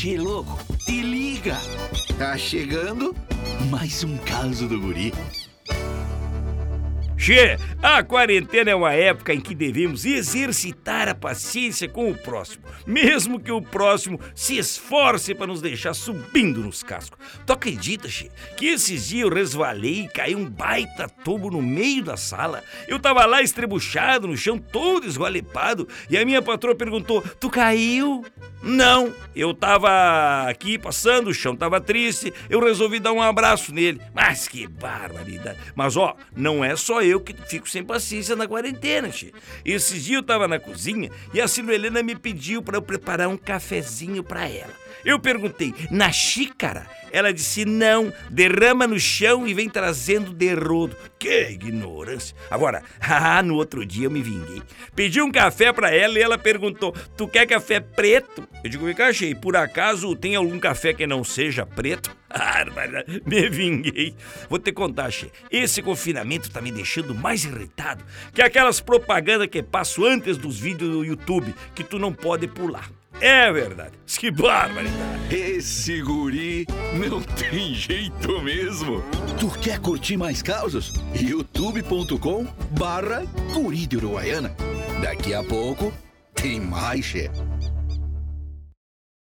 Che, louco, te liga. Tá chegando mais um caso do guri. Che, a quarentena é uma época em que devemos exercitar a paciência com o próximo, mesmo que o próximo se esforce para nos deixar subindo nos cascos. Tu acredita, Che, que esses dias eu resvalei e caiu um baita tubo no meio da sala? Eu tava lá estrebuchado no chão, todo esgualepado, e a minha patroa perguntou: Tu caiu? Não, eu tava aqui passando, o chão tava triste, eu resolvi dar um abraço nele. Mas que barbaridade. Mas ó, não é só eu que fico sem paciência na quarentena, che. Esses dias eu tava na cozinha e a Silvelena me pediu para eu preparar um cafezinho para ela. Eu perguntei, na xícara? Ela disse, não, derrama no chão e vem trazendo de rodo. Que ignorância. Agora, ah, no outro dia eu me vinguei. Pedi um café para ela e ela perguntou, tu quer café preto? Eu digo, me achei, por acaso tem algum café que não seja preto? Ah, me vinguei. Vou te contar, Che. Esse confinamento tá me deixando mais irritado que aquelas propagandas que passo antes dos vídeos do YouTube que tu não pode pular. É verdade. Que barbaridade. Esse guri não tem jeito mesmo. Tu quer curtir mais causas? youtube.com barra guri de Uruguaiana. Daqui a pouco tem mais, chefe.